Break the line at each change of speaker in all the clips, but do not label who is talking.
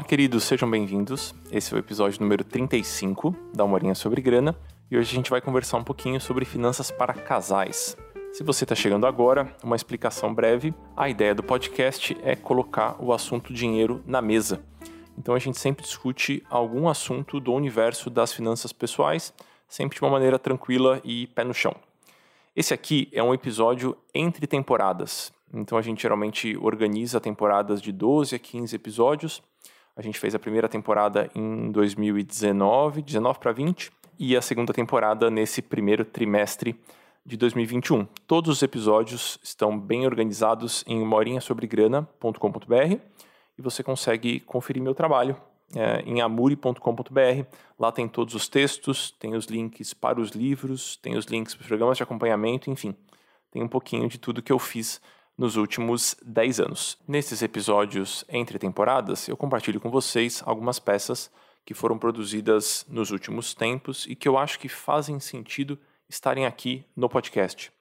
Fala, queridos, sejam bem-vindos. Esse é o episódio número 35 da Uma sobre Grana e hoje a gente vai conversar um pouquinho sobre finanças para casais. Se você está chegando agora, uma explicação breve. A ideia do podcast é colocar o assunto dinheiro na mesa. Então a gente sempre discute algum assunto do universo das finanças pessoais, sempre de uma maneira tranquila e pé no chão. Esse aqui é um episódio entre temporadas. Então a gente geralmente organiza temporadas de 12 a 15 episódios. A gente fez a primeira temporada em 2019, 19 para 20, e a segunda temporada nesse primeiro trimestre de 2021. Todos os episódios estão bem organizados em morinhasobregrana.com.br e você consegue conferir meu trabalho é, em amuri.com.br. Lá tem todos os textos, tem os links para os livros, tem os links para os programas de acompanhamento, enfim, tem um pouquinho de tudo que eu fiz nos últimos 10 anos. Nesses episódios entre temporadas, eu compartilho com vocês algumas peças que foram produzidas nos últimos tempos e que eu acho que fazem sentido estarem aqui no podcast.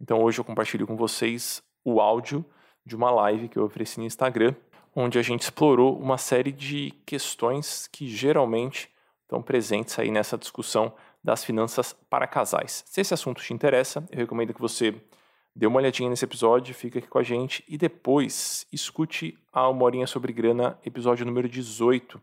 Então hoje eu compartilho com vocês o áudio de uma live que eu ofereci no Instagram, onde a gente explorou uma série de questões que geralmente estão presentes aí nessa discussão das finanças para casais. Se esse assunto te interessa, eu recomendo que você dê uma olhadinha nesse episódio, fica aqui com a gente e depois escute a Uma Horinha sobre Grana, episódio número 18,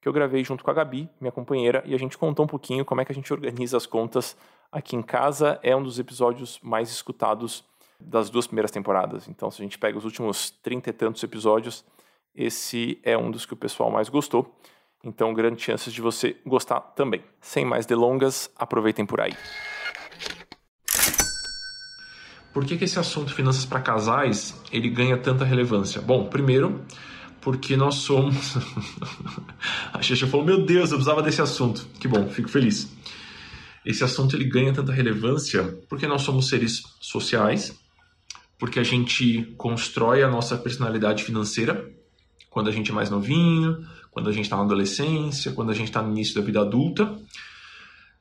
que eu gravei junto com a Gabi, minha companheira, e a gente contou um pouquinho como é que a gente organiza as contas aqui em casa. É um dos episódios mais escutados das duas primeiras temporadas. Então, se a gente pega os últimos trinta e tantos episódios, esse é um dos que o pessoal mais gostou. Então, grandes chances de você gostar também. Sem mais delongas, aproveitem por aí. Por que, que esse assunto finanças para casais ele ganha tanta relevância? Bom, primeiro, porque nós somos. a Xaxa falou: Meu Deus, eu precisava desse assunto. Que bom, fico feliz. Esse assunto ele ganha tanta relevância porque nós somos seres sociais, porque a gente constrói a nossa personalidade financeira quando a gente é mais novinho, quando a gente está na adolescência, quando a gente está no início da vida adulta.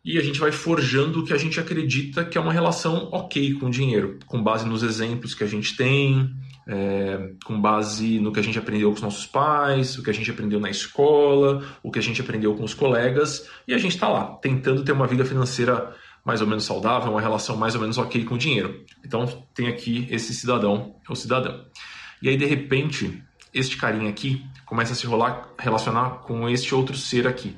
E a gente vai forjando o que a gente acredita que é uma relação ok com o dinheiro, com base nos exemplos que a gente tem, é, com base no que a gente aprendeu com os nossos pais, o que a gente aprendeu na escola, o que a gente aprendeu com os colegas, e a gente está lá, tentando ter uma vida financeira mais ou menos saudável, uma relação mais ou menos ok com o dinheiro. Então tem aqui esse cidadão ou cidadã. E aí, de repente, este carinha aqui começa a se rolar, relacionar com este outro ser aqui.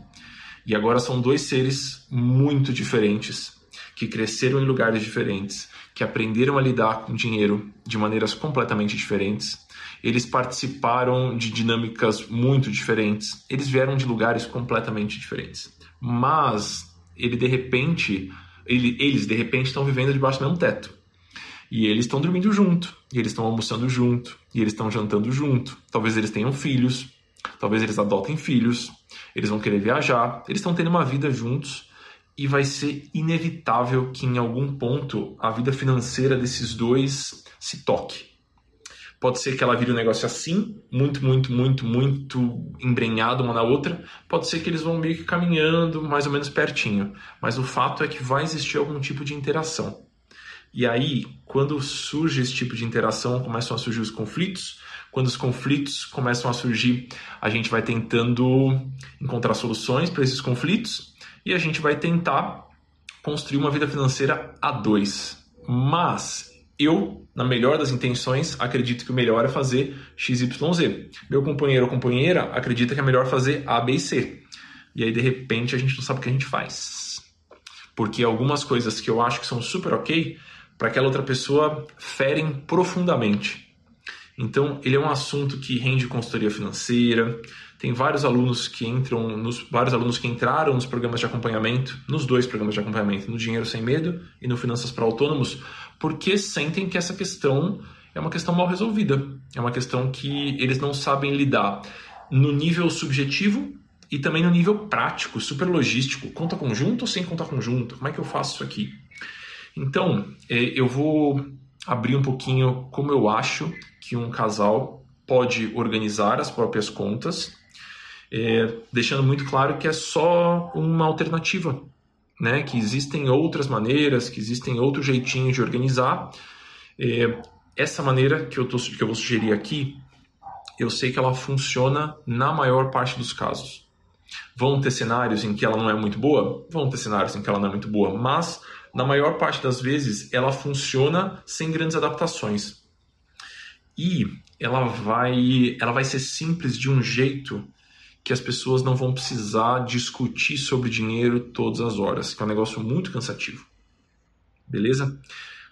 E agora são dois seres muito diferentes, que cresceram em lugares diferentes, que aprenderam a lidar com dinheiro de maneiras completamente diferentes. Eles participaram de dinâmicas muito diferentes. Eles vieram de lugares completamente diferentes. Mas ele de repente, ele, eles de repente estão vivendo debaixo do mesmo teto. E eles estão dormindo junto, e eles estão almoçando junto, e eles estão jantando junto. Talvez eles tenham filhos, talvez eles adotem filhos, eles vão querer viajar, eles estão tendo uma vida juntos e vai ser inevitável que em algum ponto a vida financeira desses dois se toque. Pode ser que ela vire um negócio assim, muito, muito, muito, muito embrenhado uma na outra. Pode ser que eles vão meio que caminhando mais ou menos pertinho. Mas o fato é que vai existir algum tipo de interação. E aí, quando surge esse tipo de interação, começam a surgir os conflitos. Quando os conflitos começam a surgir, a gente vai tentando encontrar soluções para esses conflitos e a gente vai tentar construir uma vida financeira a dois. Mas eu, na melhor das intenções, acredito que o melhor é fazer XYZ. Meu companheiro ou companheira acredita que é melhor fazer A, B e C. E aí, de repente, a gente não sabe o que a gente faz. Porque algumas coisas que eu acho que são super ok, para aquela outra pessoa ferem profundamente. Então, ele é um assunto que rende consultoria financeira, tem vários alunos que entram, nos, vários alunos que entraram nos programas de acompanhamento, nos dois programas de acompanhamento, no Dinheiro Sem Medo e no Finanças para Autônomos, porque sentem que essa questão é uma questão mal resolvida. É uma questão que eles não sabem lidar no nível subjetivo e também no nível prático, super logístico. Conta conjunto ou sem conta conjunto? Como é que eu faço isso aqui? Então, é, eu vou abrir um pouquinho como eu acho que um casal pode organizar as próprias contas é, deixando muito claro que é só uma alternativa, né? que existem outras maneiras, que existem outros jeitinhos de organizar. É, essa maneira que eu, tô, que eu vou sugerir aqui, eu sei que ela funciona na maior parte dos casos. Vão ter cenários em que ela não é muito boa? Vão ter cenários em que ela não é muito boa, mas na maior parte das vezes ela funciona sem grandes adaptações. E ela vai, ela vai ser simples de um jeito que as pessoas não vão precisar discutir sobre dinheiro todas as horas, que é um negócio muito cansativo. Beleza?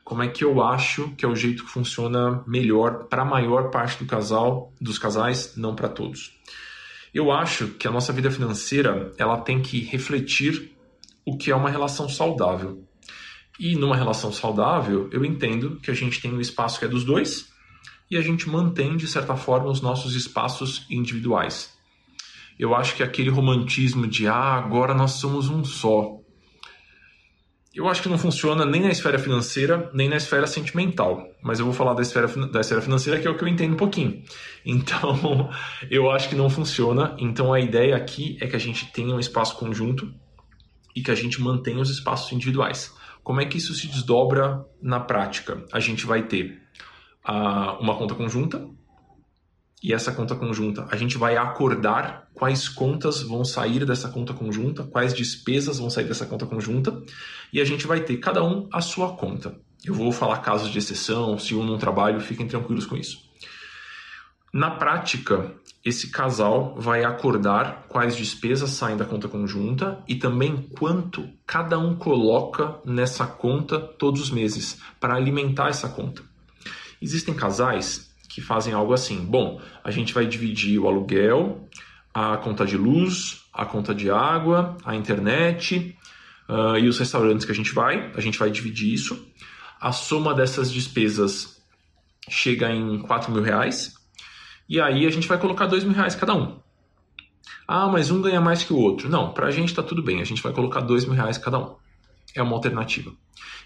Como é que eu acho que é o jeito que funciona melhor para a maior parte do casal, dos casais, não para todos. Eu acho que a nossa vida financeira, ela tem que refletir o que é uma relação saudável. E numa relação saudável, eu entendo que a gente tem um espaço que é dos dois e a gente mantém, de certa forma, os nossos espaços individuais. Eu acho que aquele romantismo de ah, agora nós somos um só. Eu acho que não funciona nem na esfera financeira, nem na esfera sentimental. Mas eu vou falar da esfera, da esfera financeira, que é o que eu entendo um pouquinho. Então, eu acho que não funciona. Então, a ideia aqui é que a gente tenha um espaço conjunto e que a gente mantenha os espaços individuais. Como é que isso se desdobra na prática? A gente vai ter uh, uma conta conjunta, e essa conta conjunta, a gente vai acordar quais contas vão sair dessa conta conjunta, quais despesas vão sair dessa conta conjunta, e a gente vai ter cada um a sua conta. Eu vou falar casos de exceção, se um não trabalha, fiquem tranquilos com isso. Na prática, esse casal vai acordar quais despesas saem da conta conjunta e também quanto cada um coloca nessa conta todos os meses para alimentar essa conta. Existem casais que fazem algo assim: bom, a gente vai dividir o aluguel, a conta de luz, a conta de água, a internet uh, e os restaurantes que a gente vai, a gente vai dividir isso. A soma dessas despesas chega em 4 mil reais e aí a gente vai colocar 2 mil reais cada um. Ah, mas um ganha mais que o outro. Não, para a gente está tudo bem, a gente vai colocar 2 mil reais cada um. É uma alternativa.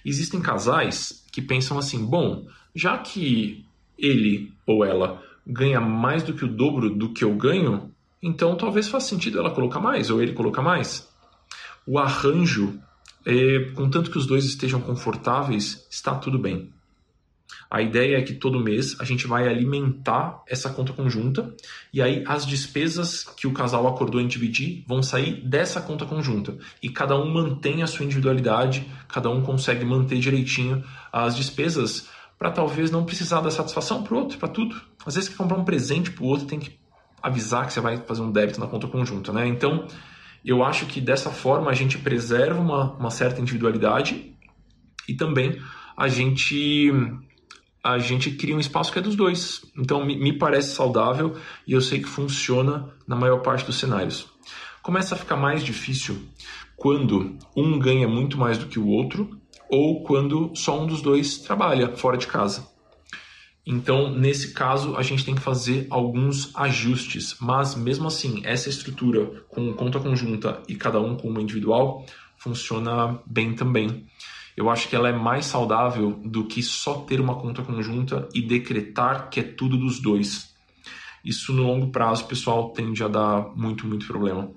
Existem casais que pensam assim: bom, já que ele ou ela ganha mais do que o dobro do que eu ganho, então talvez faça sentido ela colocar mais ou ele colocar mais. O arranjo, é, contanto que os dois estejam confortáveis, está tudo bem. A ideia é que todo mês a gente vai alimentar essa conta conjunta e aí as despesas que o casal acordou em dividir vão sair dessa conta conjunta e cada um mantém a sua individualidade, cada um consegue manter direitinho as despesas para talvez não precisar dar satisfação para o outro, para tudo. Às vezes, que comprar um presente para o outro, tem que avisar que você vai fazer um débito na conta conjunta, né? Então, eu acho que dessa forma a gente preserva uma, uma certa individualidade e também a gente a gente cria um espaço que é dos dois. Então, me, me parece saudável e eu sei que funciona na maior parte dos cenários. Começa a ficar mais difícil quando um ganha muito mais do que o outro ou quando só um dos dois trabalha fora de casa. Então, nesse caso, a gente tem que fazer alguns ajustes, mas mesmo assim, essa estrutura com conta conjunta e cada um com uma individual funciona bem também. Eu acho que ela é mais saudável do que só ter uma conta conjunta e decretar que é tudo dos dois. Isso no longo prazo, pessoal, tende a dar muito, muito problema.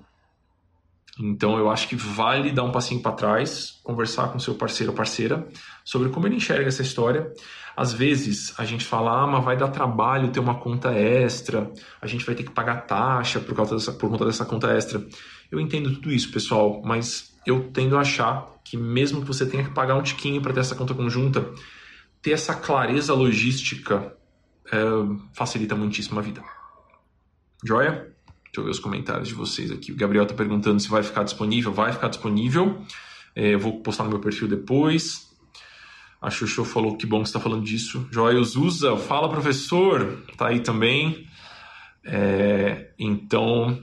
Então eu acho que vale dar um passinho para trás, conversar com seu parceiro ou parceira sobre como ele enxerga essa história. Às vezes a gente fala, ah, mas vai dar trabalho ter uma conta extra, a gente vai ter que pagar taxa por, causa dessa, por conta dessa conta extra. Eu entendo tudo isso, pessoal, mas eu tendo a achar que mesmo que você tenha que pagar um tiquinho para ter essa conta conjunta, ter essa clareza logística é, facilita muitíssimo a vida. Joia? Deixa eu ver os comentários de vocês aqui. O Gabriel está perguntando se vai ficar disponível. Vai ficar disponível. É, eu vou postar no meu perfil depois. A Xuxu falou que bom que está falando disso. Joel Zusa, fala professor, tá aí também. É, então,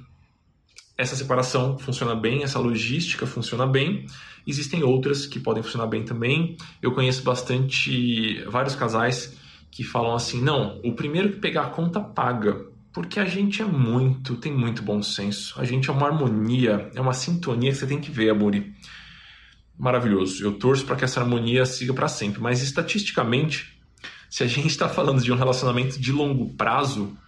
essa separação funciona bem, essa logística funciona bem. Existem outras que podem funcionar bem também. Eu conheço bastante, vários casais que falam assim: não, o primeiro que pegar a conta paga. Porque a gente é muito, tem muito bom senso. A gente é uma harmonia, é uma sintonia que você tem que ver, Amori. Maravilhoso. Eu torço para que essa harmonia siga para sempre. Mas estatisticamente, se a gente está falando de um relacionamento de longo prazo,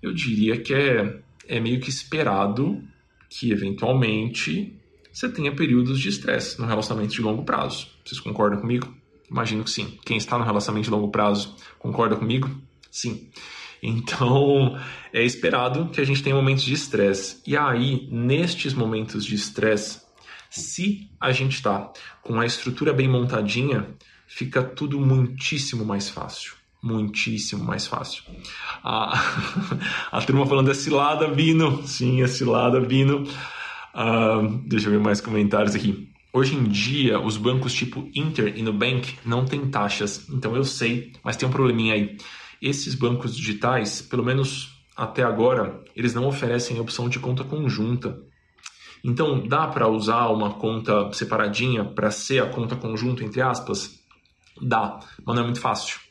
eu diria que é, é meio que esperado que eventualmente você tenha períodos de estresse no relacionamento de longo prazo. Vocês concordam comigo? Imagino que sim. Quem está no relacionamento de longo prazo concorda comigo? Sim. Então, é esperado que a gente tenha momentos de estresse. E aí, nestes momentos de estresse, se a gente está com a estrutura bem montadinha, fica tudo muitíssimo mais fácil. Muitíssimo mais fácil. A, a turma falando é cilada, Bino. Sim, é cilada, Bino. Uh, deixa eu ver mais comentários aqui. Hoje em dia, os bancos tipo Inter e Nubank não têm taxas, então eu sei, mas tem um probleminha aí. Esses bancos digitais, pelo menos até agora, eles não oferecem a opção de conta conjunta. Então, dá para usar uma conta separadinha para ser a conta conjunta, entre aspas? Dá, mas não é muito fácil.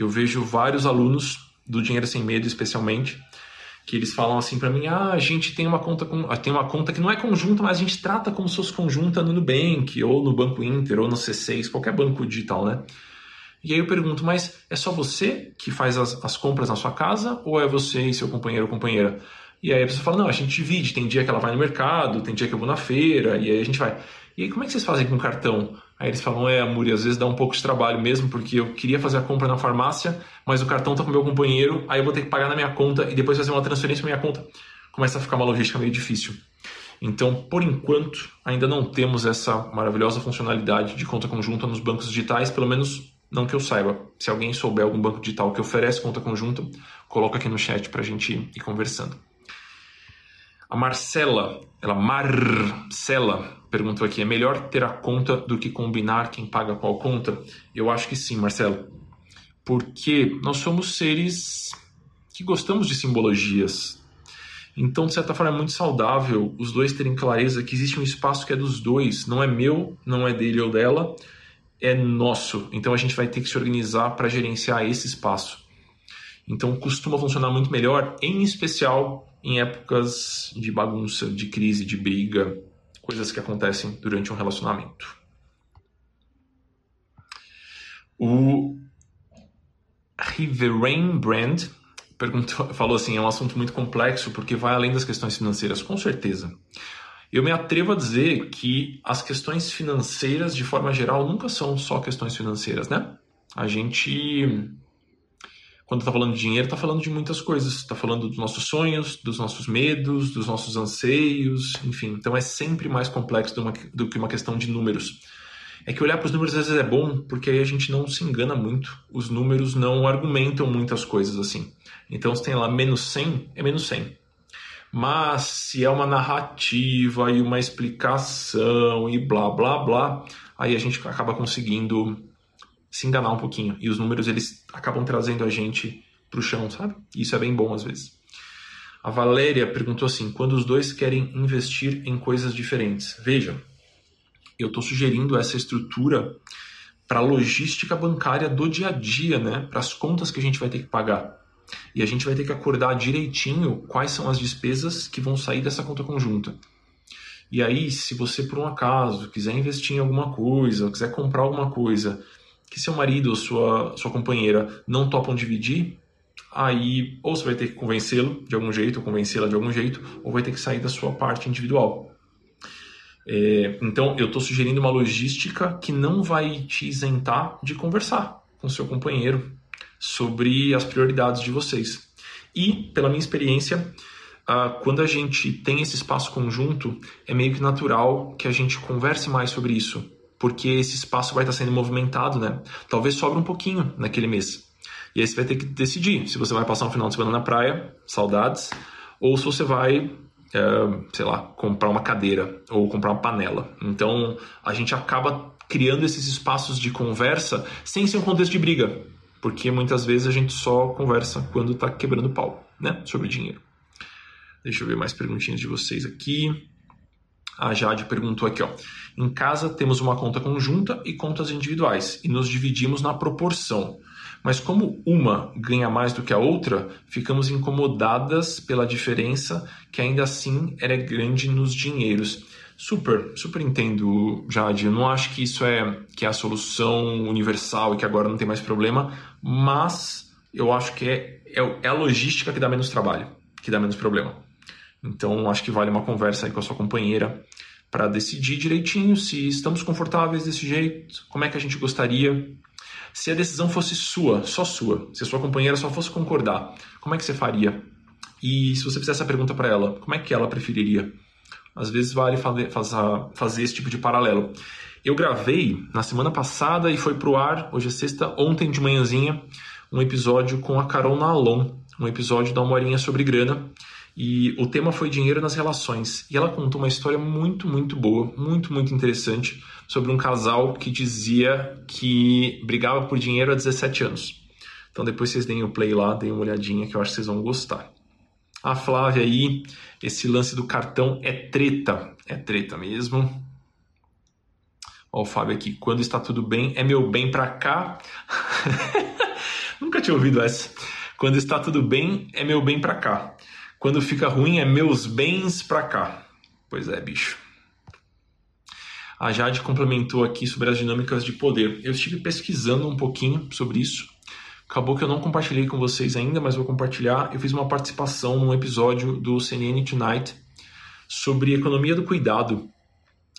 Eu vejo vários alunos do Dinheiro Sem Medo, especialmente, que eles falam assim para mim: ah, a gente tem uma conta com, tem uma conta que não é conjunta, mas a gente trata como se fosse conjunta no Nubank, ou no Banco Inter, ou no C6, qualquer banco digital, né? E aí eu pergunto, mas é só você que faz as, as compras na sua casa, ou é você e seu companheiro ou companheira? E aí a pessoa fala, não, a gente divide, tem dia que ela vai no mercado, tem dia que eu vou na feira, e aí a gente vai. E aí como é que vocês fazem com cartão? Aí eles falam, é, Muri, às vezes dá um pouco de trabalho mesmo, porque eu queria fazer a compra na farmácia, mas o cartão tá com o meu companheiro, aí eu vou ter que pagar na minha conta e depois fazer uma transferência na minha conta. Começa a ficar uma logística meio difícil. Então, por enquanto, ainda não temos essa maravilhosa funcionalidade de conta conjunta nos bancos digitais, pelo menos não que eu saiba. Se alguém souber algum banco digital que oferece conta conjunta, coloca aqui no chat para a gente ir conversando. A Marcela, ela Marcela, perguntou aqui: é melhor ter a conta do que combinar quem paga qual conta? Eu acho que sim, Marcelo. Porque nós somos seres que gostamos de simbologias. Então, de certa forma, é muito saudável os dois terem clareza que existe um espaço que é dos dois, não é meu, não é dele ou dela, é nosso. Então, a gente vai ter que se organizar para gerenciar esse espaço. Então, costuma funcionar muito melhor, em especial em épocas de bagunça, de crise, de briga, coisas que acontecem durante um relacionamento. O Riverain Brand perguntou, falou assim: é um assunto muito complexo porque vai além das questões financeiras. Com certeza. Eu me atrevo a dizer que as questões financeiras, de forma geral, nunca são só questões financeiras, né? A gente quando está falando de dinheiro, está falando de muitas coisas. Está falando dos nossos sonhos, dos nossos medos, dos nossos anseios, enfim. Então é sempre mais complexo do, uma, do que uma questão de números. É que olhar para os números às vezes é bom, porque aí a gente não se engana muito. Os números não argumentam muitas coisas assim. Então se tem lá menos 100, é menos 100. Mas se é uma narrativa e uma explicação e blá blá blá, aí a gente acaba conseguindo se enganar um pouquinho. E os números eles acabam trazendo a gente pro chão, sabe? Isso é bem bom às vezes. A Valéria perguntou assim: quando os dois querem investir em coisas diferentes? Veja, eu estou sugerindo essa estrutura para a logística bancária do dia a dia, né? Para as contas que a gente vai ter que pagar. E a gente vai ter que acordar direitinho quais são as despesas que vão sair dessa conta conjunta. E aí, se você por um acaso quiser investir em alguma coisa, quiser comprar alguma coisa que seu marido ou sua, sua companheira não topam dividir, aí ou você vai ter que convencê-lo de algum jeito, ou convencê-la de algum jeito, ou vai ter que sair da sua parte individual. É, então, eu estou sugerindo uma logística que não vai te isentar de conversar com seu companheiro sobre as prioridades de vocês. E, pela minha experiência, uh, quando a gente tem esse espaço conjunto, é meio que natural que a gente converse mais sobre isso porque esse espaço vai estar sendo movimentado, né? Talvez sobre um pouquinho naquele mês. E aí você vai ter que decidir se você vai passar um final de semana na praia, saudades, ou se você vai, é, sei lá, comprar uma cadeira ou comprar uma panela. Então a gente acaba criando esses espaços de conversa sem ser um contexto de briga, porque muitas vezes a gente só conversa quando está quebrando pau, né? Sobre dinheiro. Deixa eu ver mais perguntinhas de vocês aqui. A Jade perguntou aqui, ó. Em casa temos uma conta conjunta e contas individuais e nos dividimos na proporção. Mas como uma ganha mais do que a outra, ficamos incomodadas pela diferença que ainda assim era grande nos dinheiros. Super, super entendo, Jade. Eu não acho que isso é que é a solução universal e que agora não tem mais problema, mas eu acho que é, é, é a logística que dá menos trabalho, que dá menos problema. Então, acho que vale uma conversa aí com a sua companheira para decidir direitinho se estamos confortáveis desse jeito, como é que a gente gostaria. Se a decisão fosse sua, só sua, se a sua companheira só fosse concordar, como é que você faria? E se você fizesse essa pergunta para ela, como é que ela preferiria? Às vezes vale fazer, fazer esse tipo de paralelo. Eu gravei na semana passada e foi pro ar, hoje é sexta, ontem de manhãzinha, um episódio com a Carol Nalon, um episódio da uma horinha sobre grana. E o tema foi dinheiro nas relações. E ela contou uma história muito, muito boa, muito, muito interessante, sobre um casal que dizia que brigava por dinheiro há 17 anos. Então depois vocês deem o play lá, deem uma olhadinha que eu acho que vocês vão gostar. A Flávia aí, esse lance do cartão é treta, é treta mesmo. Ó, o Fábio aqui, quando está tudo bem, é meu bem pra cá. Nunca tinha ouvido essa. Quando está tudo bem, é meu bem pra cá. Quando fica ruim, é meus bens pra cá. Pois é, bicho. A Jade complementou aqui sobre as dinâmicas de poder. Eu estive pesquisando um pouquinho sobre isso. Acabou que eu não compartilhei com vocês ainda, mas vou compartilhar. Eu fiz uma participação num episódio do CNN Tonight sobre economia do cuidado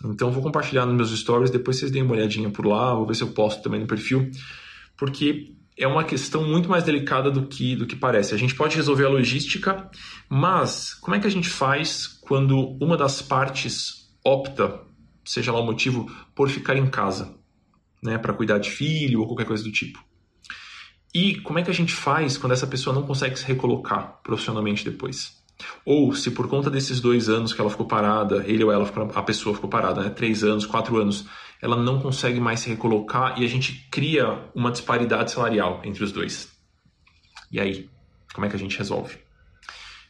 então vou compartilhar nos meus stories, depois vocês deem uma olhadinha por lá, vou ver se eu posto também no perfil, porque é uma questão muito mais delicada do que do que parece. A gente pode resolver a logística, mas como é que a gente faz quando uma das partes opta, seja lá o motivo, por ficar em casa, né, para cuidar de filho ou qualquer coisa do tipo? E como é que a gente faz quando essa pessoa não consegue se recolocar profissionalmente depois? Ou se por conta desses dois anos que ela ficou parada, ele ou ela, a pessoa ficou parada, né? três anos, quatro anos, ela não consegue mais se recolocar e a gente cria uma disparidade salarial entre os dois. E aí, como é que a gente resolve?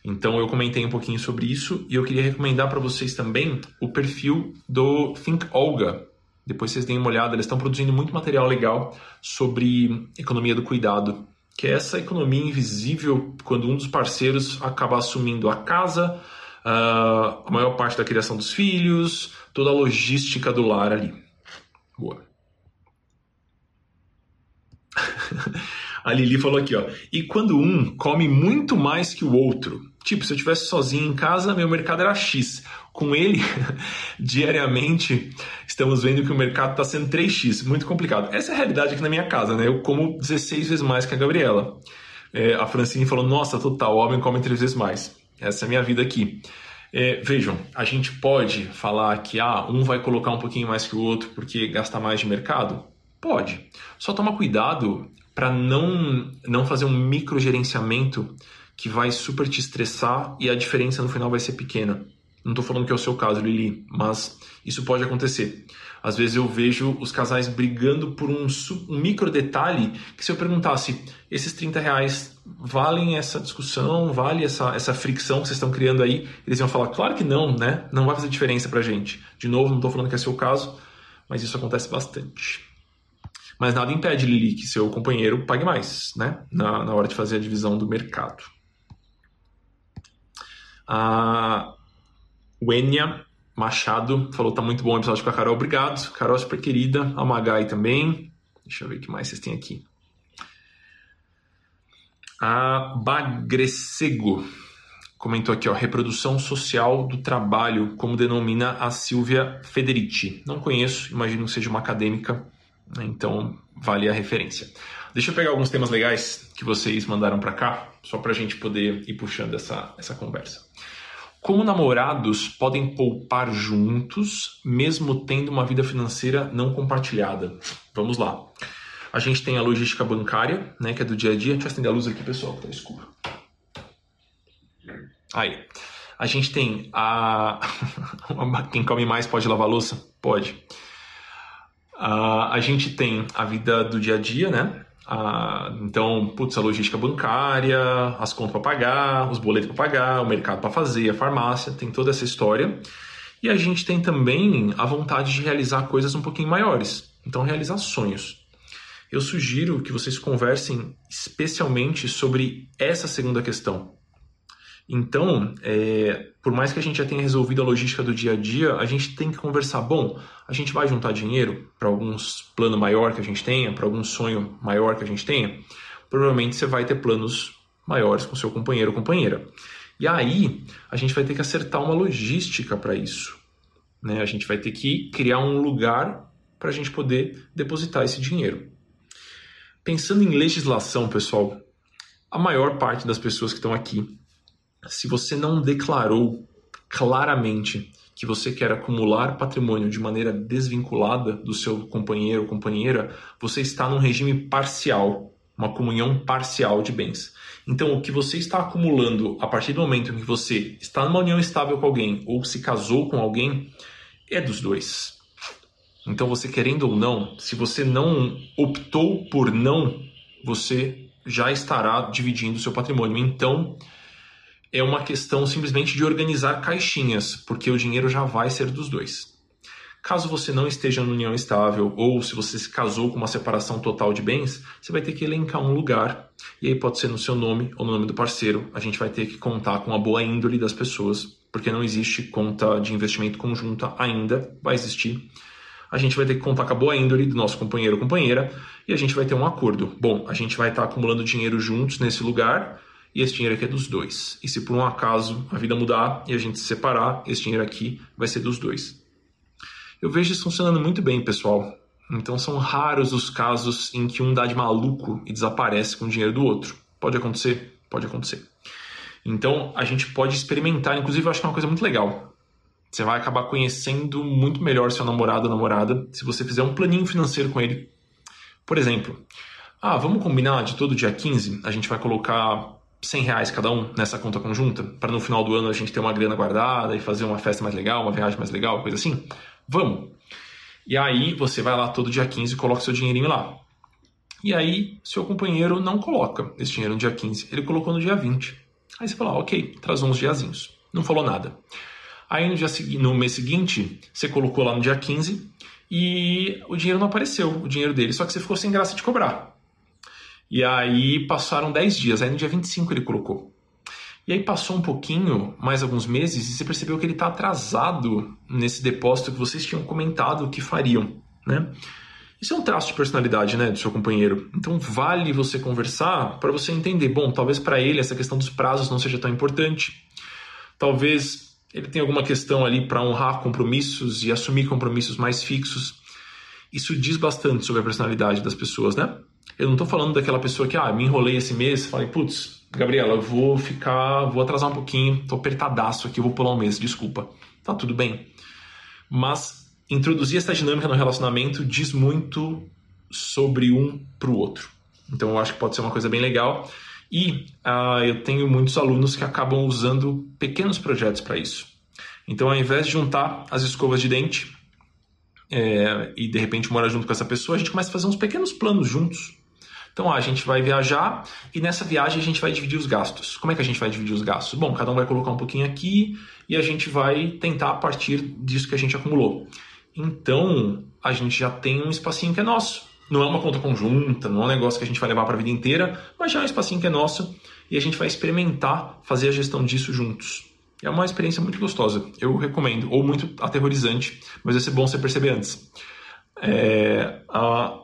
Então eu comentei um pouquinho sobre isso e eu queria recomendar para vocês também o perfil do Think Olga. Depois vocês deem uma olhada, eles estão produzindo muito material legal sobre economia do cuidado que é essa economia invisível quando um dos parceiros acaba assumindo a casa, a maior parte da criação dos filhos, toda a logística do lar ali. Boa. a Lili falou aqui, ó. E quando um come muito mais que o outro, tipo, se eu estivesse sozinho em casa, meu mercado era X. Com ele, diariamente, estamos vendo que o mercado está sendo 3x. Muito complicado. Essa é a realidade aqui na minha casa, né? Eu como 16 vezes mais que a Gabriela. É, a Francine falou: Nossa, total, o homem come 3 vezes mais. Essa é a minha vida aqui. É, vejam, a gente pode falar que ah, um vai colocar um pouquinho mais que o outro porque gasta mais de mercado? Pode. Só toma cuidado para não, não fazer um microgerenciamento que vai super te estressar e a diferença no final vai ser pequena. Não estou falando que é o seu caso, Lili, mas isso pode acontecer. Às vezes eu vejo os casais brigando por um, um, micro detalhe que se eu perguntasse, esses 30 reais valem essa discussão, vale essa, essa fricção que vocês estão criando aí? Eles iam falar, claro que não, né? Não vai fazer diferença pra gente. De novo, não estou falando que é seu caso, mas isso acontece bastante. Mas nada impede, Lili, que seu companheiro pague mais, né? Na, na hora de fazer a divisão do mercado. Ah, o Enya Machado falou: tá muito bom o episódio com a Carol. Obrigado. Carol, super querida. A Magai também. Deixa eu ver o que mais vocês têm aqui. A Bagrecego comentou aqui, ó, reprodução social do trabalho, como denomina a Silvia Federici. Não conheço, imagino que seja uma acadêmica, né, então vale a referência. Deixa eu pegar alguns temas legais que vocês mandaram para cá, só para a gente poder ir puxando essa, essa conversa. Como namorados podem poupar juntos, mesmo tendo uma vida financeira não compartilhada? Vamos lá. A gente tem a logística bancária, né, que é do dia a dia. Deixa eu acender a luz aqui, pessoal, que tá escuro. Aí. A gente tem a. Quem come mais pode lavar louça? Pode. Uh, a gente tem a vida do dia a dia, né? Ah, então, putz, a logística bancária, as contas para pagar, os boletos para pagar, o mercado para fazer, a farmácia, tem toda essa história. E a gente tem também a vontade de realizar coisas um pouquinho maiores. Então, realizar sonhos. Eu sugiro que vocês conversem especialmente sobre essa segunda questão. Então, é, por mais que a gente já tenha resolvido a logística do dia a dia, a gente tem que conversar. Bom, a gente vai juntar dinheiro para alguns plano maior que a gente tenha, para algum sonho maior que a gente tenha. Provavelmente você vai ter planos maiores com seu companheiro ou companheira. E aí, a gente vai ter que acertar uma logística para isso. Né? A gente vai ter que criar um lugar para a gente poder depositar esse dinheiro. Pensando em legislação, pessoal, a maior parte das pessoas que estão aqui, se você não declarou claramente que você quer acumular patrimônio de maneira desvinculada do seu companheiro ou companheira, você está num regime parcial, uma comunhão parcial de bens. Então, o que você está acumulando a partir do momento em que você está numa união estável com alguém ou se casou com alguém é dos dois. Então, você querendo ou não, se você não optou por não, você já estará dividindo o seu patrimônio. Então, é uma questão simplesmente de organizar caixinhas, porque o dinheiro já vai ser dos dois. Caso você não esteja em união estável ou se você se casou com uma separação total de bens, você vai ter que elencar um lugar e aí pode ser no seu nome ou no nome do parceiro. A gente vai ter que contar com a boa índole das pessoas, porque não existe conta de investimento conjunta ainda, vai existir. A gente vai ter que contar com a boa índole do nosso companheiro ou companheira e a gente vai ter um acordo. Bom, a gente vai estar acumulando dinheiro juntos nesse lugar e esse dinheiro aqui é dos dois. E se por um acaso a vida mudar e a gente se separar, esse dinheiro aqui vai ser dos dois. Eu vejo isso funcionando muito bem, pessoal. Então são raros os casos em que um dá de maluco e desaparece com o dinheiro do outro. Pode acontecer? Pode acontecer. Então a gente pode experimentar, inclusive eu acho que é uma coisa muito legal. Você vai acabar conhecendo muito melhor seu namorado ou namorada se você fizer um planinho financeiro com ele. Por exemplo, ah, vamos combinar de todo dia 15 a gente vai colocar 100 reais cada um nessa conta conjunta, para no final do ano a gente ter uma grana guardada e fazer uma festa mais legal, uma viagem mais legal, coisa assim? Vamos! E aí você vai lá todo dia 15 e coloca seu dinheirinho lá. E aí seu companheiro não coloca esse dinheiro no dia 15, ele colocou no dia 20. Aí você fala, ok, traz uns diazinhos. Não falou nada. Aí no, dia, no mês seguinte, você colocou lá no dia 15 e o dinheiro não apareceu, o dinheiro dele, só que você ficou sem graça de cobrar. E aí passaram 10 dias, aí no dia 25 ele colocou. E aí passou um pouquinho, mais alguns meses, e você percebeu que ele está atrasado nesse depósito que vocês tinham comentado que fariam, né? Isso é um traço de personalidade, né, do seu companheiro. Então vale você conversar para você entender, bom, talvez para ele essa questão dos prazos não seja tão importante. Talvez ele tenha alguma questão ali para honrar compromissos e assumir compromissos mais fixos. Isso diz bastante sobre a personalidade das pessoas, né? Eu não estou falando daquela pessoa que, ah, me enrolei esse mês, falei, putz, Gabriela, eu vou ficar, vou atrasar um pouquinho, tô apertadaço aqui, vou pular um mês, desculpa. Tá tudo bem. Mas introduzir essa dinâmica no relacionamento diz muito sobre um para o outro. Então eu acho que pode ser uma coisa bem legal. E uh, eu tenho muitos alunos que acabam usando pequenos projetos para isso. Então, ao invés de juntar as escovas de dente é, e de repente morar junto com essa pessoa, a gente começa a fazer uns pequenos planos juntos então, a gente vai viajar e nessa viagem a gente vai dividir os gastos. Como é que a gente vai dividir os gastos? Bom, cada um vai colocar um pouquinho aqui e a gente vai tentar a partir disso que a gente acumulou. Então, a gente já tem um espacinho que é nosso. Não é uma conta conjunta, não é um negócio que a gente vai levar para a vida inteira, mas já é um espacinho que é nosso e a gente vai experimentar fazer a gestão disso juntos. É uma experiência muito gostosa, eu recomendo, ou muito aterrorizante, mas vai ser bom você perceber antes. É, a,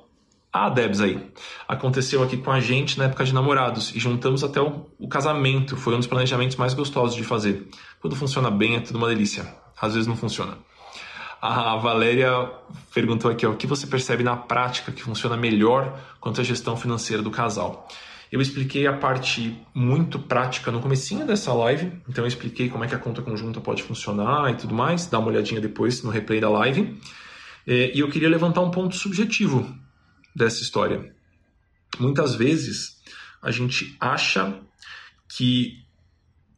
ah, Debs aí. Aconteceu aqui com a gente na época de namorados e juntamos até o, o, casamento. Foi um dos planejamentos mais gostosos de fazer. Quando funciona bem é tudo uma delícia. Às vezes não funciona. A Valéria perguntou aqui: ó, o que você percebe na prática que funciona melhor quanto à gestão financeira do casal? Eu expliquei a parte muito prática no comecinho dessa live, então eu expliquei como é que a conta conjunta pode funcionar e tudo mais. Dá uma olhadinha depois no replay da live. É, e eu queria levantar um ponto subjetivo dessa história. Muitas vezes a gente acha que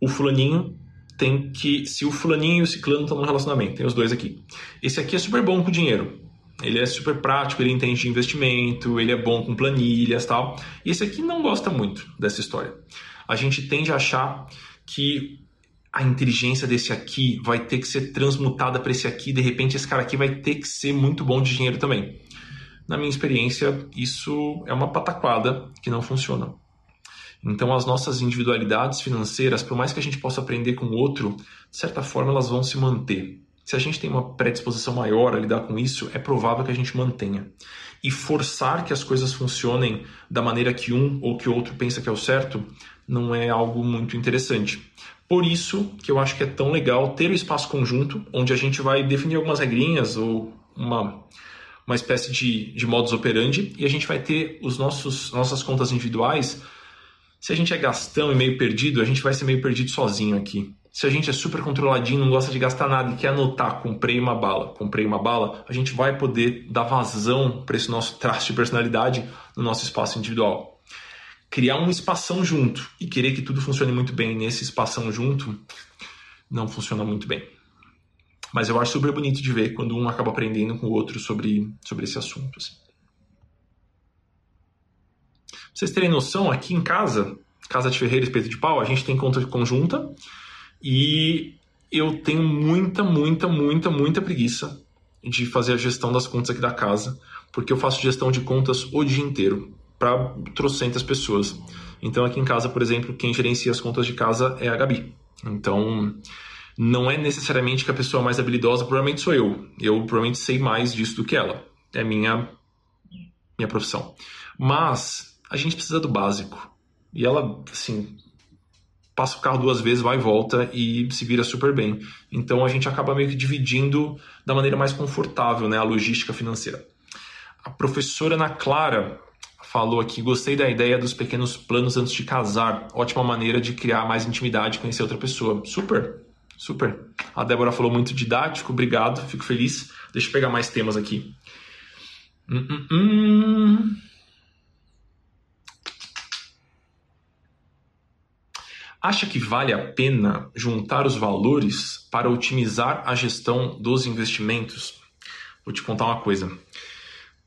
o fulaninho tem que. Se o fulaninho e o ciclano estão no relacionamento, tem os dois aqui. Esse aqui é super bom com dinheiro. Ele é super prático, ele entende de investimento, ele é bom com planilhas tal. E esse aqui não gosta muito dessa história. A gente tende a achar que a inteligência desse aqui vai ter que ser transmutada para esse aqui, de repente esse cara aqui vai ter que ser muito bom de dinheiro também na minha experiência, isso é uma pataquada que não funciona. Então, as nossas individualidades financeiras, por mais que a gente possa aprender com o outro, de certa forma elas vão se manter. Se a gente tem uma predisposição maior a lidar com isso, é provável que a gente mantenha. E forçar que as coisas funcionem da maneira que um ou que outro pensa que é o certo, não é algo muito interessante. Por isso que eu acho que é tão legal ter o espaço conjunto, onde a gente vai definir algumas regrinhas ou uma uma espécie de, de modus operandi e a gente vai ter os nossos nossas contas individuais. Se a gente é gastão e meio perdido, a gente vai ser meio perdido sozinho aqui. Se a gente é super controladinho, não gosta de gastar nada e quer anotar, comprei uma bala, comprei uma bala, a gente vai poder dar vazão para esse nosso traço de personalidade no nosso espaço individual. Criar um espação junto e querer que tudo funcione muito bem nesse espação junto não funciona muito bem. Mas eu acho super bonito de ver quando um acaba aprendendo com o outro sobre, sobre esse assunto. Assim. Pra vocês terem noção, aqui em casa, Casa de Ferreira Espeto de Pau, a gente tem conta conjunta e eu tenho muita, muita, muita, muita preguiça de fazer a gestão das contas aqui da casa, porque eu faço gestão de contas o dia inteiro para trocentas pessoas. Então aqui em casa, por exemplo, quem gerencia as contas de casa é a Gabi. Então não é necessariamente que a pessoa mais habilidosa provavelmente sou eu. Eu provavelmente sei mais disso do que ela. É minha minha profissão. Mas a gente precisa do básico. E ela, assim, passa o carro duas vezes, vai e volta e se vira super bem. Então a gente acaba meio que dividindo da maneira mais confortável né, a logística financeira. A professora Ana Clara falou aqui: gostei da ideia dos pequenos planos antes de casar. Ótima maneira de criar mais intimidade e conhecer outra pessoa. Super, super. A Débora falou muito didático, obrigado, fico feliz. Deixa eu pegar mais temas aqui. Hum, hum, hum. Acha que vale a pena juntar os valores para otimizar a gestão dos investimentos? Vou te contar uma coisa.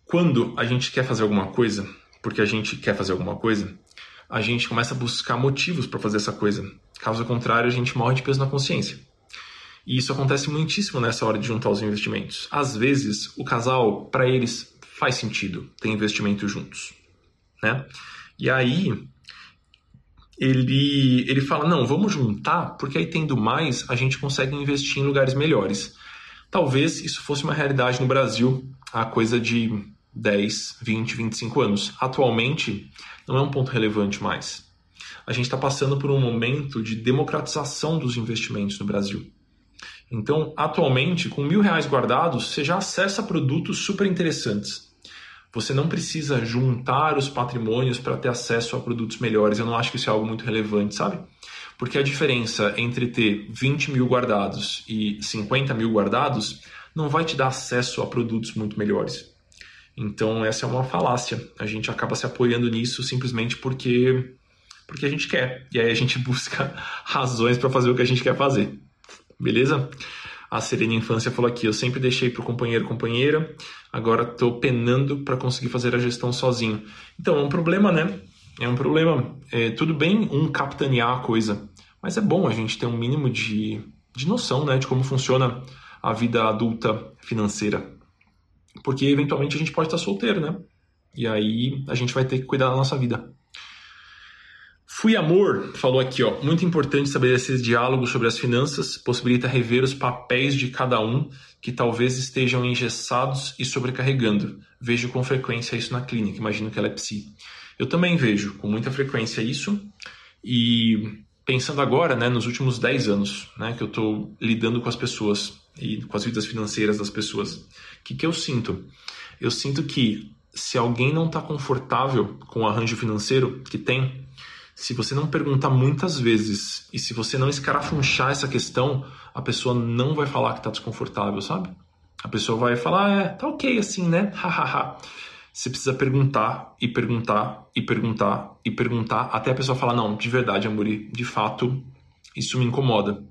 Quando a gente quer fazer alguma coisa, porque a gente quer fazer alguma coisa, a gente começa a buscar motivos para fazer essa coisa. Caso contrário, a gente morre de peso na consciência. E isso acontece muitíssimo nessa hora de juntar os investimentos. Às vezes, o casal, para eles, faz sentido ter investimento juntos, né? E aí, ele, ele fala: não, vamos juntar, porque aí tendo mais, a gente consegue investir em lugares melhores. Talvez isso fosse uma realidade no Brasil há coisa de 10, 20, 25 anos. Atualmente, não é um ponto relevante mais. A gente está passando por um momento de democratização dos investimentos no Brasil. Então, atualmente, com mil reais guardados, você já acessa produtos super interessantes. Você não precisa juntar os patrimônios para ter acesso a produtos melhores. Eu não acho que isso é algo muito relevante, sabe? Porque a diferença entre ter 20 mil guardados e 50 mil guardados não vai te dar acesso a produtos muito melhores. Então, essa é uma falácia. A gente acaba se apoiando nisso simplesmente porque, porque a gente quer. E aí a gente busca razões para fazer o que a gente quer fazer. Beleza? A Serena Infância falou aqui: eu sempre deixei para o companheiro companheira, agora estou penando para conseguir fazer a gestão sozinho. Então é um problema, né? É um problema. É, tudo bem um capitanear a coisa, mas é bom a gente ter um mínimo de, de noção né, de como funciona a vida adulta financeira. Porque eventualmente a gente pode estar solteiro, né? E aí a gente vai ter que cuidar da nossa vida. Fui Amor falou aqui, ó, muito importante estabelecer diálogo sobre as finanças, possibilita rever os papéis de cada um que talvez estejam engessados e sobrecarregando. Vejo com frequência isso na clínica, imagino que ela é psi. Eu também vejo com muita frequência isso e pensando agora, né, nos últimos 10 anos, né, que eu estou lidando com as pessoas e com as vidas financeiras das pessoas, o que, que eu sinto? Eu sinto que se alguém não está confortável com o arranjo financeiro que tem, se você não perguntar muitas vezes e se você não escarafunchar essa questão, a pessoa não vai falar que tá desconfortável, sabe? A pessoa vai falar, ah, é, tá ok assim, né? Hahaha. você precisa perguntar e perguntar e perguntar e perguntar até a pessoa falar, não, de verdade, Amori, de fato, isso me incomoda.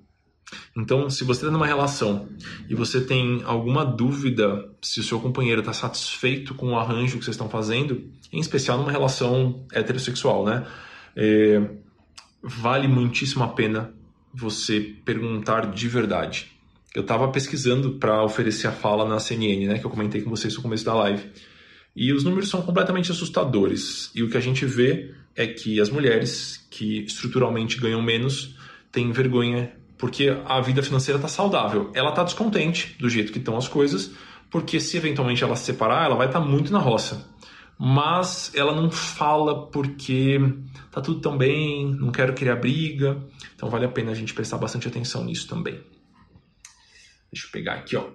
Então, se você está numa relação e você tem alguma dúvida se o seu companheiro está satisfeito com o arranjo que vocês estão fazendo, em especial numa relação heterossexual, né? É, vale muitíssimo a pena você perguntar de verdade. Eu estava pesquisando para oferecer a fala na CNN, né, que eu comentei com vocês no começo da live. E os números são completamente assustadores. E o que a gente vê é que as mulheres que estruturalmente ganham menos têm vergonha porque a vida financeira está saudável. Ela está descontente do jeito que estão as coisas, porque se eventualmente ela se separar, ela vai estar tá muito na roça mas ela não fala porque tá tudo tão bem, não quero criar briga. Então vale a pena a gente prestar bastante atenção nisso também. Deixa eu pegar aqui, ó.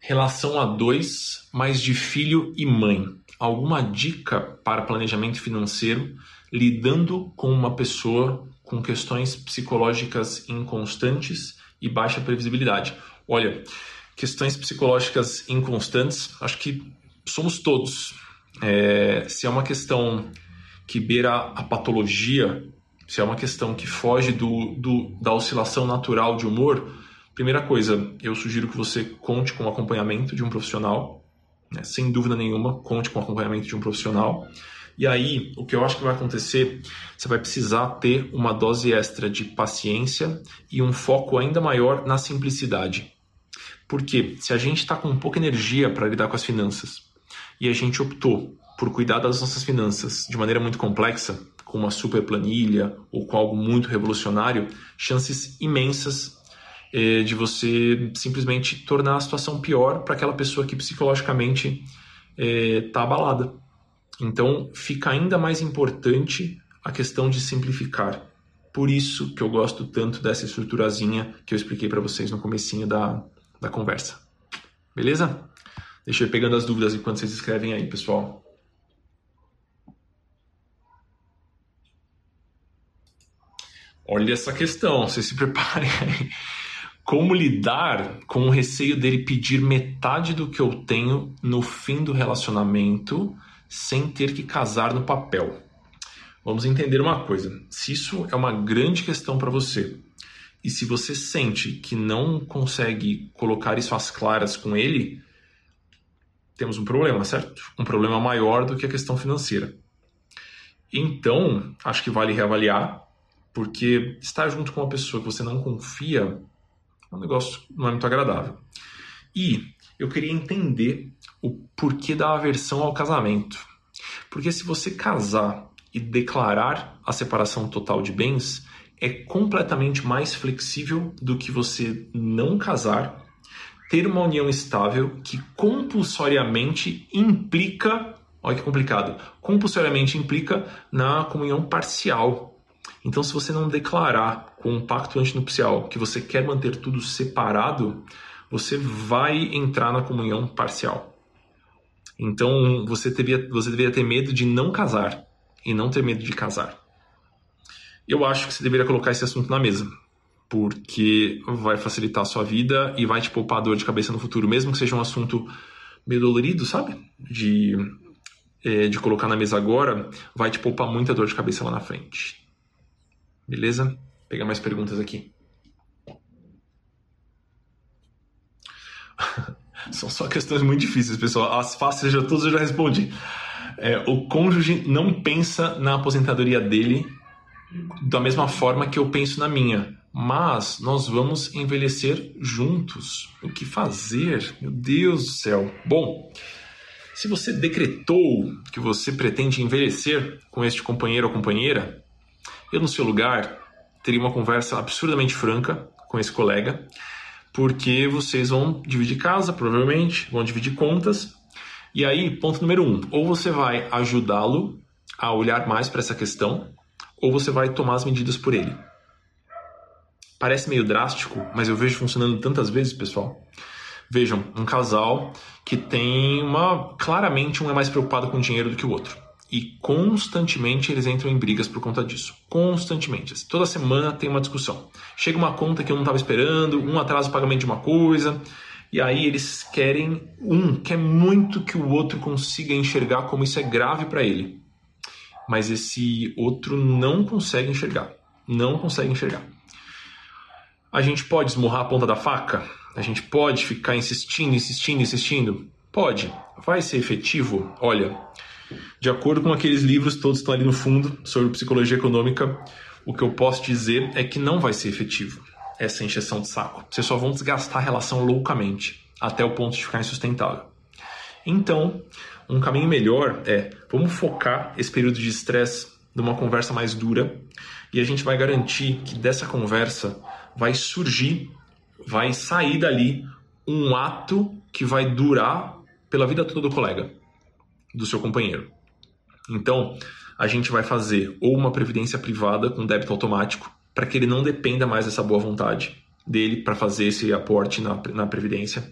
Relação a dois, mas de filho e mãe. Alguma dica para planejamento financeiro lidando com uma pessoa com questões psicológicas inconstantes e baixa previsibilidade? Olha, questões psicológicas inconstantes, acho que somos todos. É, se é uma questão que beira a patologia, se é uma questão que foge do, do, da oscilação natural de humor, primeira coisa, eu sugiro que você conte com o acompanhamento de um profissional, né? sem dúvida nenhuma, conte com o acompanhamento de um profissional. E aí, o que eu acho que vai acontecer, você vai precisar ter uma dose extra de paciência e um foco ainda maior na simplicidade. Porque se a gente está com pouca energia para lidar com as finanças e a gente optou por cuidar das nossas finanças de maneira muito complexa, com uma super planilha ou com algo muito revolucionário, chances imensas eh, de você simplesmente tornar a situação pior para aquela pessoa que psicologicamente está eh, abalada. Então, fica ainda mais importante a questão de simplificar. Por isso que eu gosto tanto dessa estruturazinha que eu expliquei para vocês no comecinho da, da conversa. Beleza? Deixa eu ir pegando as dúvidas enquanto vocês escrevem aí, pessoal. Olha essa questão, vocês se preparem aí. Como lidar com o receio dele pedir metade do que eu tenho no fim do relacionamento sem ter que casar no papel? Vamos entender uma coisa: se isso é uma grande questão para você, e se você sente que não consegue colocar isso às claras com ele, temos um problema, certo? Um problema maior do que a questão financeira. Então, acho que vale reavaliar, porque estar junto com uma pessoa que você não confia é um negócio não é muito agradável. E eu queria entender o porquê da aversão ao casamento. Porque se você casar e declarar a separação total de bens, é completamente mais flexível do que você não casar, ter uma união estável que compulsoriamente implica, olha que complicado, compulsoriamente implica na comunhão parcial. Então, se você não declarar com um pacto antinupcial que você quer manter tudo separado, você vai entrar na comunhão parcial. Então, você deveria, você deveria ter medo de não casar e não ter medo de casar eu acho que você deveria colocar esse assunto na mesa, porque vai facilitar a sua vida e vai te poupar dor de cabeça no futuro, mesmo que seja um assunto meio dolorido, sabe? De, é, de colocar na mesa agora, vai te poupar muita dor de cabeça lá na frente. Beleza? Vou pegar mais perguntas aqui. São só questões muito difíceis, pessoal. As fáceis, já, todas eu já respondi. É, o cônjuge não pensa na aposentadoria dele da mesma forma que eu penso na minha. Mas nós vamos envelhecer juntos. O que fazer? Meu Deus do céu. Bom, se você decretou que você pretende envelhecer com este companheiro ou companheira, eu, no seu lugar, teria uma conversa absurdamente franca com esse colega, porque vocês vão dividir casa, provavelmente, vão dividir contas. E aí, ponto número um: ou você vai ajudá-lo a olhar mais para essa questão, ou você vai tomar as medidas por ele. Parece meio drástico, mas eu vejo funcionando tantas vezes, pessoal. Vejam, um casal que tem uma. Claramente um é mais preocupado com dinheiro do que o outro. E constantemente eles entram em brigas por conta disso. Constantemente. Toda semana tem uma discussão. Chega uma conta que eu não estava esperando, um atrasa o pagamento de uma coisa. E aí eles querem. Um quer muito que o outro consiga enxergar como isso é grave para ele mas esse outro não consegue enxergar. Não consegue enxergar. A gente pode esmurrar a ponta da faca? A gente pode ficar insistindo, insistindo, insistindo? Pode. Vai ser efetivo? Olha, de acordo com aqueles livros, todos estão ali no fundo, sobre psicologia econômica, o que eu posso dizer é que não vai ser efetivo essa encheção de saco. Vocês só vão desgastar a relação loucamente, até o ponto de ficar insustentável. Então, um caminho melhor é vamos focar esse período de estresse numa conversa mais dura e a gente vai garantir que dessa conversa vai surgir, vai sair dali um ato que vai durar pela vida toda do colega, do seu companheiro. Então, a gente vai fazer ou uma previdência privada com débito automático para que ele não dependa mais dessa boa vontade dele para fazer esse aporte na, na previdência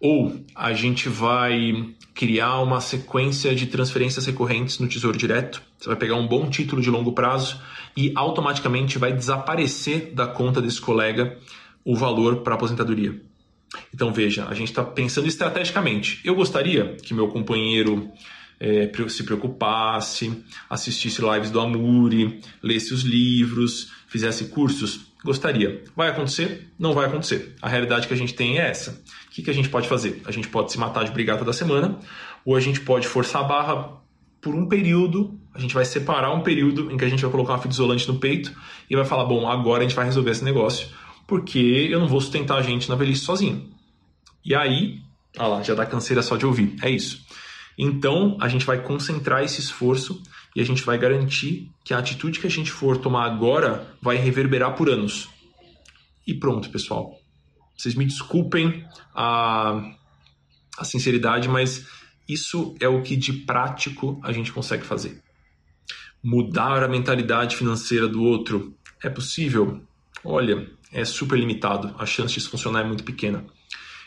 Ou a gente vai criar uma sequência de transferências recorrentes no Tesouro Direto. Você vai pegar um bom título de longo prazo e automaticamente vai desaparecer da conta desse colega o valor para aposentadoria. Então veja, a gente está pensando estrategicamente. Eu gostaria que meu companheiro é, se preocupasse, assistisse lives do Amuri, lesse os livros, fizesse cursos? Gostaria. Vai acontecer? Não vai acontecer. A realidade que a gente tem é essa. O que, que a gente pode fazer? A gente pode se matar de brigata da semana, ou a gente pode forçar a barra por um período, a gente vai separar um período em que a gente vai colocar uma fita isolante no peito e vai falar, bom, agora a gente vai resolver esse negócio, porque eu não vou sustentar a gente na velhice sozinho. E aí, olha lá, já dá canseira só de ouvir. É isso. Então, a gente vai concentrar esse esforço e a gente vai garantir que a atitude que a gente for tomar agora vai reverberar por anos. E pronto, pessoal. Vocês me desculpem a, a sinceridade, mas isso é o que de prático a gente consegue fazer. Mudar a mentalidade financeira do outro é possível? Olha, é super limitado. A chance disso funcionar é muito pequena.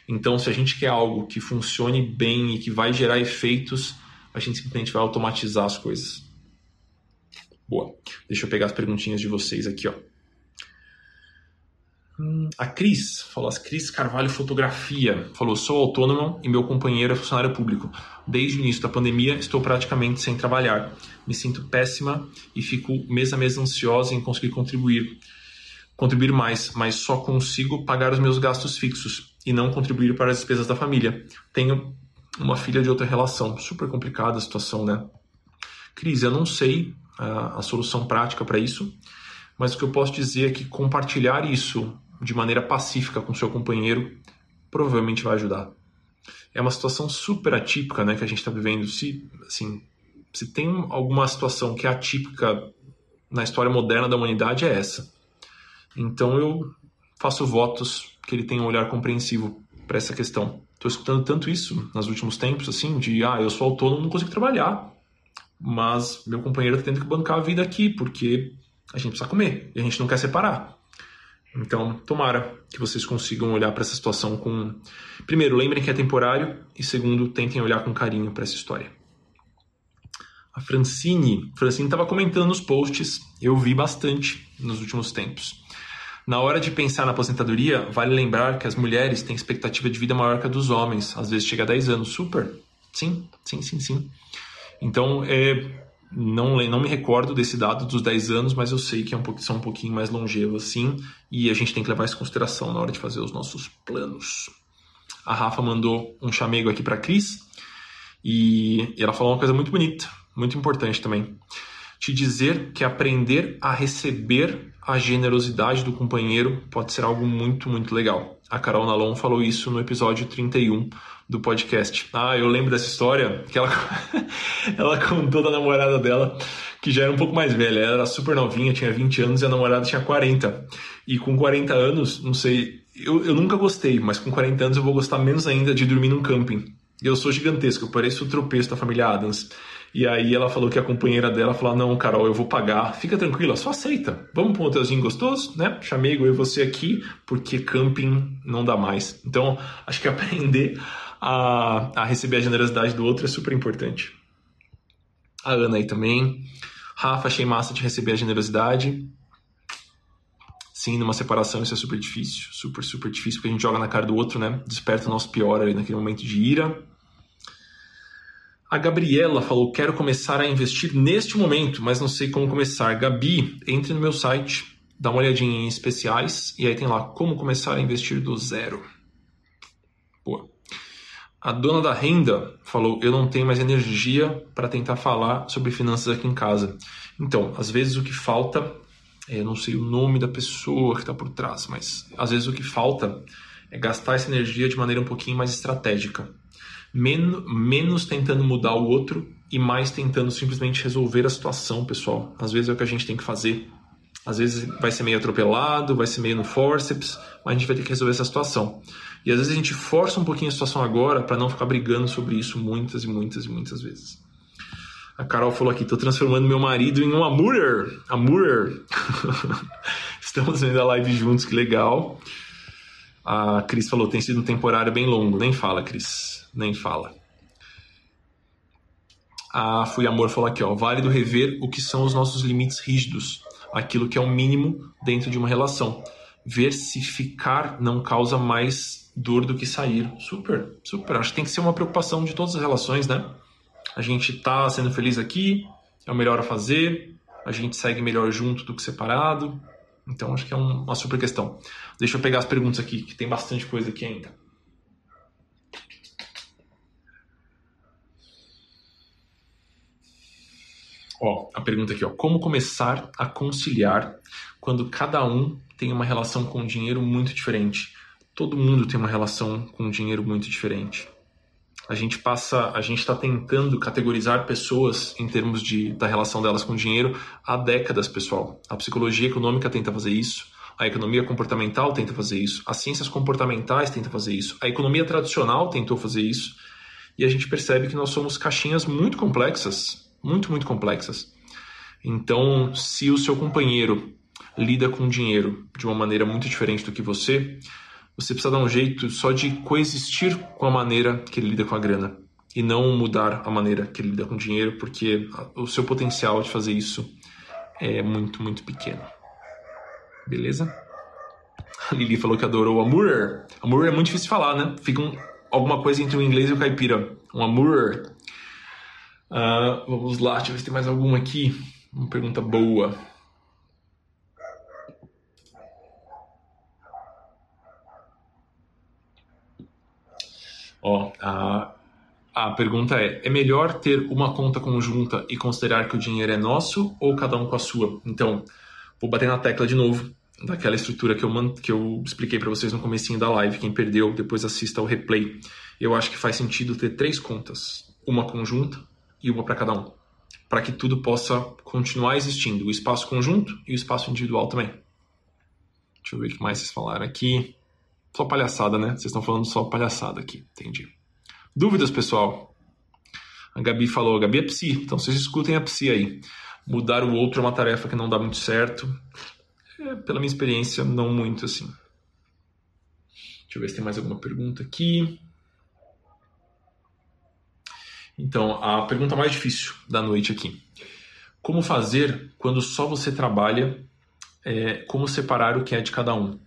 Então, se a gente quer algo que funcione bem e que vai gerar efeitos, a gente simplesmente vai automatizar as coisas. Boa. Deixa eu pegar as perguntinhas de vocês aqui, ó. Hum, a Cris falou, a Cris Carvalho Fotografia falou: sou autônomo e meu companheiro é funcionário público. Desde o início da pandemia estou praticamente sem trabalhar. Me sinto péssima e fico mês a mês ansiosa em conseguir contribuir, contribuir mais, mas só consigo pagar os meus gastos fixos e não contribuir para as despesas da família. Tenho uma filha de outra relação. Super complicada a situação, né? Cris, eu não sei a, a solução prática para isso, mas o que eu posso dizer é que compartilhar isso de maneira pacífica com seu companheiro provavelmente vai ajudar. É uma situação super atípica, né, que a gente está vivendo. Se, assim, se tem alguma situação que é atípica na história moderna da humanidade é essa. Então eu faço votos que ele tenha um olhar compreensivo para essa questão. Estou escutando tanto isso nos últimos tempos, assim, de ah, eu sou autônomo, não consigo trabalhar, mas meu companheiro está tendo que bancar a vida aqui porque a gente precisa comer e a gente não quer separar. Então, tomara que vocês consigam olhar para essa situação com. Primeiro, lembrem que é temporário, e segundo, tentem olhar com carinho para essa história. A Francine, Francine estava comentando nos posts, eu vi bastante nos últimos tempos. Na hora de pensar na aposentadoria, vale lembrar que as mulheres têm expectativa de vida maior que a dos homens, às vezes chega a 10 anos. Super. Sim, sim, sim, sim. Então, é, não, não me recordo desse dado dos 10 anos, mas eu sei que é um pouquinho, são um pouquinho mais longevos assim, e a gente tem que levar isso em consideração na hora de fazer os nossos planos. A Rafa mandou um chamego aqui para Cris, e ela falou uma coisa muito bonita, muito importante também. Te dizer que aprender a receber a generosidade do companheiro pode ser algo muito, muito legal. A Carol Nalon falou isso no episódio 31 do podcast. Ah, eu lembro dessa história que ela, ela contou da namorada dela, que já era um pouco mais velha. Ela era super novinha, tinha 20 anos e a namorada tinha 40. E com 40 anos, não sei, eu, eu nunca gostei, mas com 40 anos eu vou gostar menos ainda de dormir num camping. Eu sou gigantesco, eu pareço o tropeço da família Adams. E aí ela falou que a companheira dela falou: Não, Carol, eu vou pagar, fica tranquila, só aceita. Vamos para um hotelzinho gostoso, né? Chamei eu e você aqui, porque camping não dá mais. Então, acho que aprender a, a receber a generosidade do outro é super importante. A Ana aí também. Rafa, achei massa de receber a generosidade. Sim, numa separação isso é super difícil, super, super difícil, porque a gente joga na cara do outro, né? Desperta o nosso pior ali naquele momento de ira. A Gabriela falou: Quero começar a investir neste momento, mas não sei como começar. Gabi, entre no meu site, dá uma olhadinha em especiais e aí tem lá como começar a investir do zero. A dona da renda falou: Eu não tenho mais energia para tentar falar sobre finanças aqui em casa. Então, às vezes o que falta, é, eu não sei o nome da pessoa que está por trás, mas às vezes o que falta é gastar essa energia de maneira um pouquinho mais estratégica menos, menos tentando mudar o outro e mais tentando simplesmente resolver a situação, pessoal. Às vezes é o que a gente tem que fazer. Às vezes vai ser meio atropelado, vai ser meio no forceps, mas a gente vai ter que resolver essa situação. E às vezes a gente força um pouquinho a situação agora para não ficar brigando sobre isso muitas e muitas e muitas vezes. A Carol falou aqui: tô transformando meu marido em um amurer. Amurer. Estamos vendo a live juntos, que legal. A Cris falou, tem sido um temporário bem longo. Nem fala, Cris. Nem fala. A Fui Amor falou aqui, ó, válido rever o que são os nossos limites rígidos, aquilo que é o mínimo dentro de uma relação. Ver se ficar não causa mais dor do que sair. Super, super. Acho que tem que ser uma preocupação de todas as relações, né? A gente tá sendo feliz aqui, é o melhor a fazer, a gente segue melhor junto do que separado. Então acho que é uma super questão. Deixa eu pegar as perguntas aqui, que tem bastante coisa aqui ainda. Ó, a pergunta aqui, ó. Como começar a conciliar quando cada um tem uma relação com o dinheiro muito diferente? Todo mundo tem uma relação com o dinheiro muito diferente. A gente passa, a gente está tentando categorizar pessoas em termos de, da relação delas com o dinheiro há décadas, pessoal. A psicologia econômica tenta fazer isso, a economia comportamental tenta fazer isso, as ciências comportamentais tentam fazer isso, a economia tradicional tentou fazer isso, e a gente percebe que nós somos caixinhas muito complexas muito, muito complexas. Então, se o seu companheiro lida com dinheiro de uma maneira muito diferente do que você, você precisa dar um jeito só de coexistir com a maneira que ele lida com a grana e não mudar a maneira que ele lida com o dinheiro, porque o seu potencial de fazer isso é muito, muito pequeno. Beleza? A Lili falou que adorou o Amur. Amur é muito difícil de falar, né? Fica um, alguma coisa entre o inglês e o caipira. Um Amur. Uh, vamos lá, deixa eu ver se tem mais alguma aqui. Uma pergunta boa. Ó, a, a pergunta é: é melhor ter uma conta conjunta e considerar que o dinheiro é nosso ou cada um com a sua? Então, vou bater na tecla de novo daquela estrutura que eu, que eu expliquei para vocês no comecinho da live. Quem perdeu, depois assista ao replay. Eu acho que faz sentido ter três contas: uma conjunta, e uma para cada um, para que tudo possa continuar existindo, o espaço conjunto e o espaço individual também. Deixa eu ver o que mais vocês falaram aqui. Só palhaçada, né? Vocês estão falando só palhaçada aqui, entendi. Dúvidas, pessoal? A Gabi falou, a Gabi é psi, então vocês escutem a psi aí. Mudar o outro é uma tarefa que não dá muito certo. É, pela minha experiência, não muito assim. Deixa eu ver se tem mais alguma pergunta aqui. Então, a pergunta mais difícil da noite aqui: Como fazer quando só você trabalha? É, como separar o que é de cada um?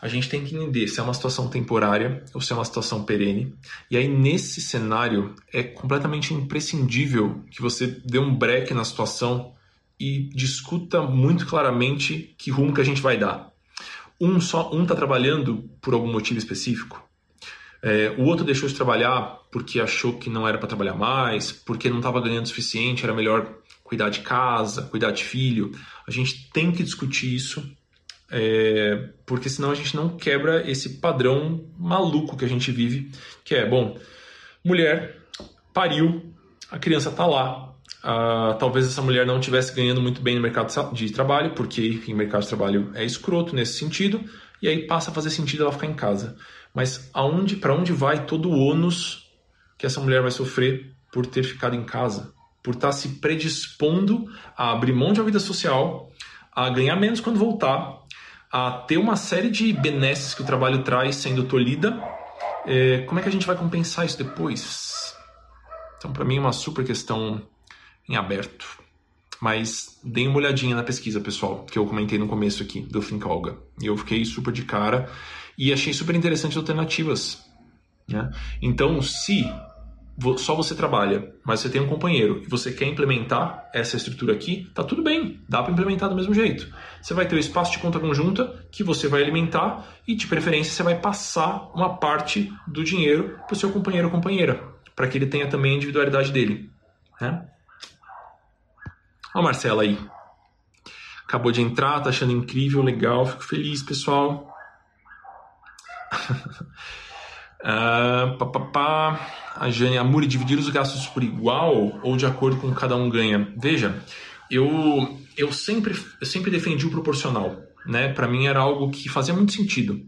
A gente tem que entender se é uma situação temporária ou se é uma situação perene. E aí, nesse cenário, é completamente imprescindível que você dê um break na situação e discuta muito claramente que rumo que a gente vai dar. Um só um está trabalhando por algum motivo específico, é, o outro deixou de trabalhar porque achou que não era para trabalhar mais, porque não estava ganhando o suficiente, era melhor cuidar de casa, cuidar de filho. A gente tem que discutir isso, é, porque senão a gente não quebra esse padrão maluco que a gente vive, que é, bom, mulher pariu, a criança está lá, talvez essa mulher não estivesse ganhando muito bem no mercado de trabalho, porque o mercado de trabalho é escroto nesse sentido, e aí passa a fazer sentido ela ficar em casa mas aonde, para onde vai todo o ônus que essa mulher vai sofrer por ter ficado em casa, por estar tá se predispondo a abrir mão de uma vida social, a ganhar menos quando voltar, a ter uma série de benesses que o trabalho traz sendo tolhida. É, como é que a gente vai compensar isso depois? Então, para mim, é uma super questão em aberto. Mas deem uma olhadinha na pesquisa, pessoal, que eu comentei no começo aqui do Think Olga. E eu fiquei super de cara e achei super interessante alternativas. Né? Então, se só você trabalha, mas você tem um companheiro e você quer implementar essa estrutura aqui, tá tudo bem, dá para implementar do mesmo jeito. Você vai ter o espaço de conta conjunta que você vai alimentar e, de preferência, você vai passar uma parte do dinheiro para o seu companheiro ou companheira, para que ele tenha também a individualidade dele. Né? Olha a Marcela aí. Acabou de entrar, tá achando incrível, legal, fico feliz, pessoal uh, pá, pá, pá. A Jane Amuri, dividir os gastos por igual ou de acordo com cada um ganha? Veja, eu, eu, sempre, eu sempre defendi o proporcional. Né? Para mim era algo que fazia muito sentido.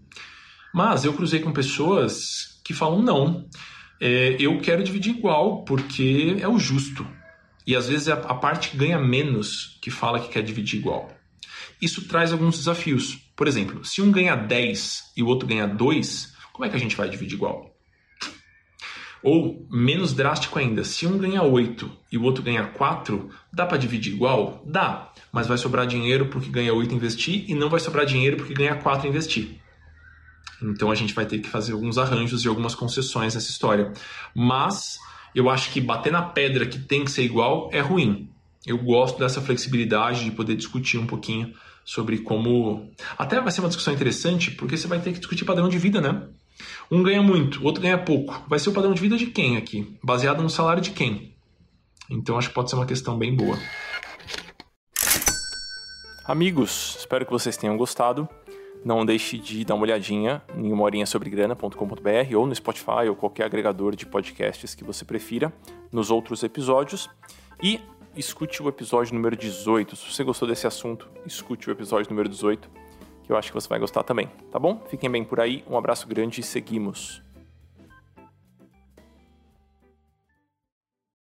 Mas eu cruzei com pessoas que falam não. É, eu quero dividir igual porque é o justo. E às vezes é a, a parte que ganha menos que fala que quer dividir igual. isso traz alguns desafios. Por exemplo, se um ganha 10 e o outro ganha 2, como é que a gente vai dividir igual? Ou, menos drástico ainda, se um ganha 8 e o outro ganha 4, dá para dividir igual? Dá, mas vai sobrar dinheiro porque ganha 8 investir e não vai sobrar dinheiro porque ganha 4 investir. Então a gente vai ter que fazer alguns arranjos e algumas concessões nessa história. Mas eu acho que bater na pedra que tem que ser igual é ruim. Eu gosto dessa flexibilidade de poder discutir um pouquinho sobre como. Até vai ser uma discussão interessante, porque você vai ter que discutir padrão de vida, né? Um ganha muito, outro ganha pouco. Vai ser o padrão de vida de quem aqui? Baseado no salário de quem? Então acho que pode ser uma questão bem boa.
Amigos, espero que vocês tenham gostado. Não deixe de dar uma olhadinha em umorinhasobregrana.com.br ou no Spotify ou qualquer agregador de podcasts que você prefira nos outros episódios. E escute o episódio número 18. Se você gostou desse assunto, escute o episódio número 18 que eu acho que você vai gostar também, tá bom? Fiquem bem por aí, um abraço grande e seguimos.